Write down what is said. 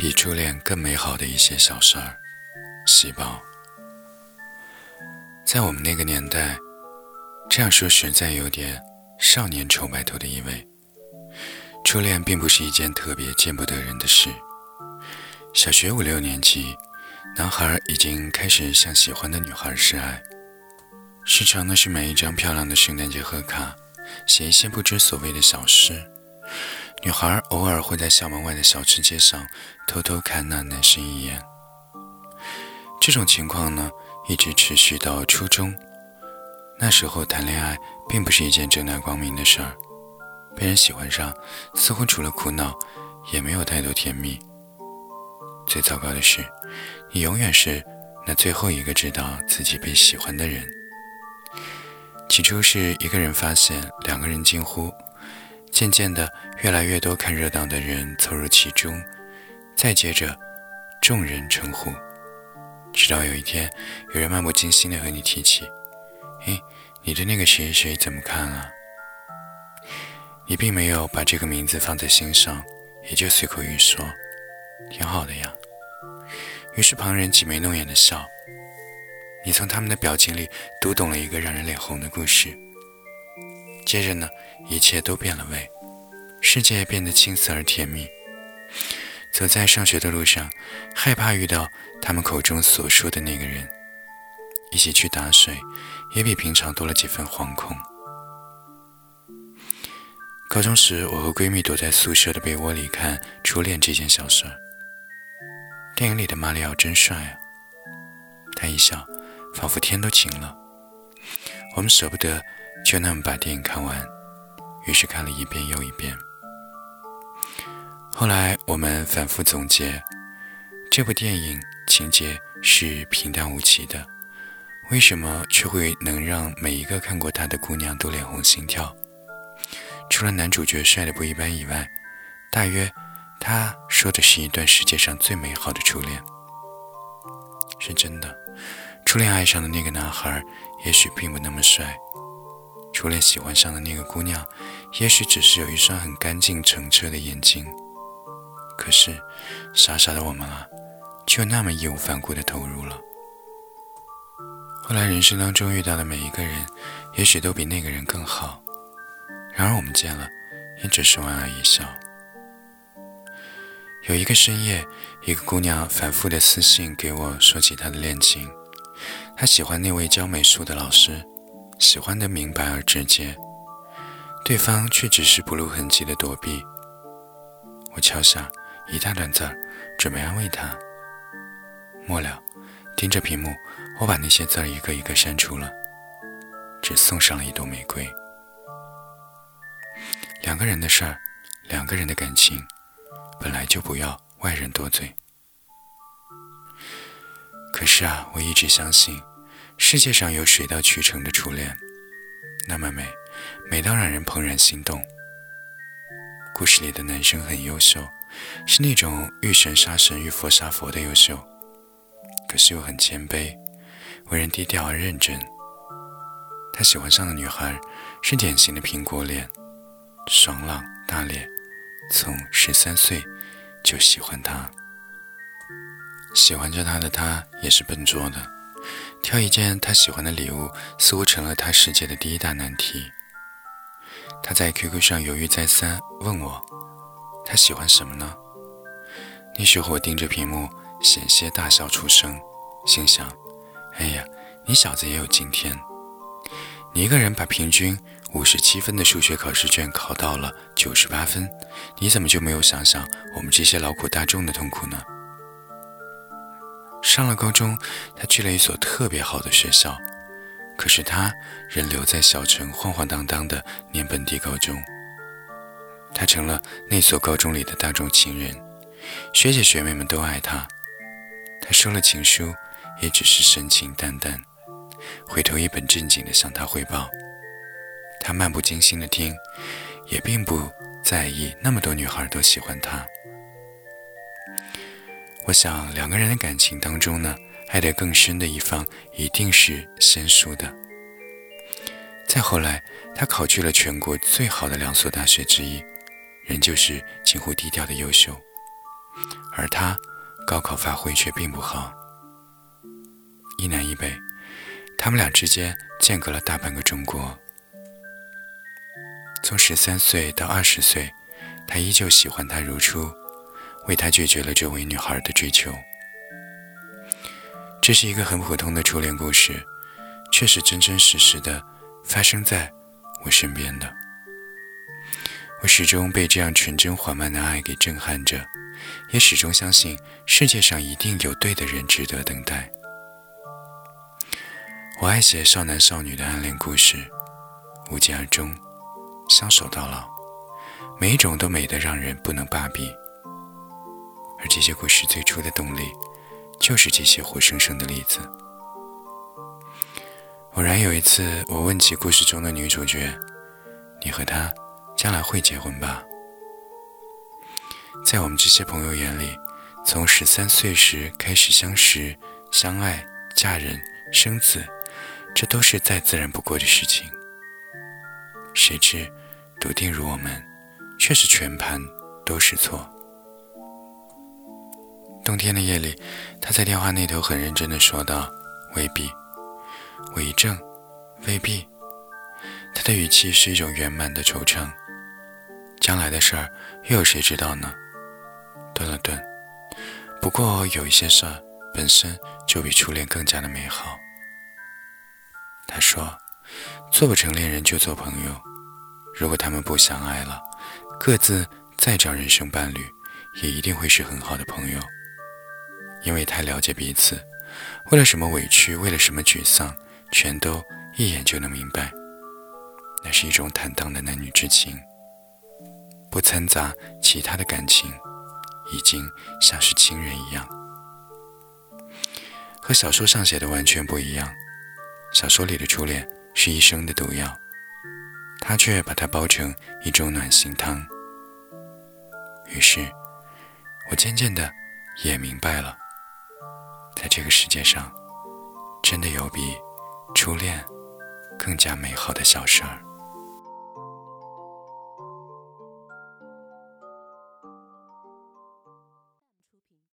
比初恋更美好的一些小事儿，细胞。在我们那个年代，这样说实在有点少年愁白头的意味。初恋并不是一件特别见不得人的事。小学五六年级，男孩已经开始向喜欢的女孩示爱，时常呢是买一张漂亮的圣诞节贺卡，写一些不知所谓的小诗。女孩偶尔会在校门外的小吃街上偷偷看那男生一眼。这种情况呢，一直持续到初中。那时候谈恋爱并不是一件正大光明的事儿，被人喜欢上，似乎除了苦恼，也没有太多甜蜜。最糟糕的是，你永远是那最后一个知道自己被喜欢的人。起初是一个人发现，两个人惊呼。渐渐的，越来越多看热闹的人凑入其中，再接着，众人称呼，直到有一天，有人漫不经心的和你提起：“哎，你对那个谁谁怎么看啊？”你并没有把这个名字放在心上，也就随口一说：“挺好的呀。”于是旁人挤眉弄眼的笑，你从他们的表情里读懂了一个让人脸红的故事。接着呢，一切都变了味，世界变得青涩而甜蜜。走在上学的路上，害怕遇到他们口中所说的那个人，一起去打水，也比平常多了几分惶恐。高中时，我和闺蜜躲在宿舍的被窝里看初恋这件小事。电影里的马里奥真帅啊！他一笑，仿佛天都晴了。我们舍不得。就那么把电影看完，于是看了一遍又一遍。后来我们反复总结，这部电影情节是平淡无奇的，为什么却会能让每一个看过它的姑娘都脸红心跳？除了男主角帅的不一般以外，大约他说的是一段世界上最美好的初恋。是真的，初恋爱上的那个男孩也许并不那么帅。初恋喜欢上的那个姑娘，也许只是有一双很干净澄澈的眼睛。可是，傻傻的我们啊，就那么义无反顾地投入了。后来人生当中遇到的每一个人，也许都比那个人更好。然而我们见了，也只是莞尔一笑。有一个深夜，一个姑娘反复的私信给我说起她的恋情，她喜欢那位教美术的老师。喜欢的明白而直接，对方却只是不露痕迹的躲避。我敲下一大段字儿，准备安慰他。末了，盯着屏幕，我把那些字儿一个一个删除了，只送上了一朵玫瑰。两个人的事儿，两个人的感情，本来就不要外人多嘴。可是啊，我一直相信。世界上有水到渠成的初恋，那么美，美到让人怦然心动。故事里的男生很优秀，是那种遇神杀神、遇佛杀佛的优秀，可是又很谦卑，为人低调而认真。他喜欢上的女孩是典型的苹果脸，爽朗大脸，从十三岁就喜欢他。喜欢着他的他也是笨拙的。挑一件他喜欢的礼物，似乎成了他世界的第一大难题。他在 QQ 上犹豫再三，问我：“他喜欢什么呢？”那时候我盯着屏幕，险些大笑出声，心想：“哎呀，你小子也有今天！你一个人把平均五十七分的数学考试卷考到了九十八分，你怎么就没有想想我们这些劳苦大众的痛苦呢？”上了高中，他去了一所特别好的学校，可是他仍留在小城晃晃荡荡的念本地高中。他成了那所高中里的大众情人，学姐学妹们都爱他。他收了情书，也只是神情淡淡，回头一本正经地向他汇报。他漫不经心地听，也并不在意那么多女孩都喜欢他。我想，两个人的感情当中呢，爱得更深的一方一定是先输的。再后来，他考去了全国最好的两所大学之一，仍旧是近乎低调的优秀。而他高考发挥却并不好。一南一北，他们俩之间间隔了大半个中国。从十三岁到二十岁，他依旧喜欢她如初，为他拒绝了这位女孩的追求。这是一个很普通的初恋故事，却是真真实实的发生在我身边的。我始终被这样纯真缓慢的爱给震撼着，也始终相信世界上一定有对的人值得等待。我爱写少男少女的暗恋故事，无疾而终，相守到老，每一种都美得让人不能罢笔。而这些故事最初的动力。就是这些活生生的例子。偶然有一次，我问起故事中的女主角：“你和他将来会结婚吧？”在我们这些朋友眼里，从十三岁时开始相识、相爱、嫁人、生子，这都是再自然不过的事情。谁知，笃定如我们，却是全盘都是错。冬天的夜里，他在电话那头很认真地说道：“未必，我一怔，未必。”他的语气是一种圆满的惆怅。将来的事儿，又有谁知道呢？顿了顿，不过有一些事儿本身就比初恋更加的美好。他说：“做不成恋人就做朋友。如果他们不相爱了，各自再找人生伴侣，也一定会是很好的朋友。”因为太了解彼此，为了什么委屈，为了什么沮丧，全都一眼就能明白。那是一种坦荡的男女之情，不掺杂其他的感情，已经像是亲人一样。和小说上写的完全不一样。小说里的初恋是一生的毒药，他却把它煲成一种暖心汤。于是，我渐渐的也明白了。在这个世界上，真的有比初恋更加美好的小事儿。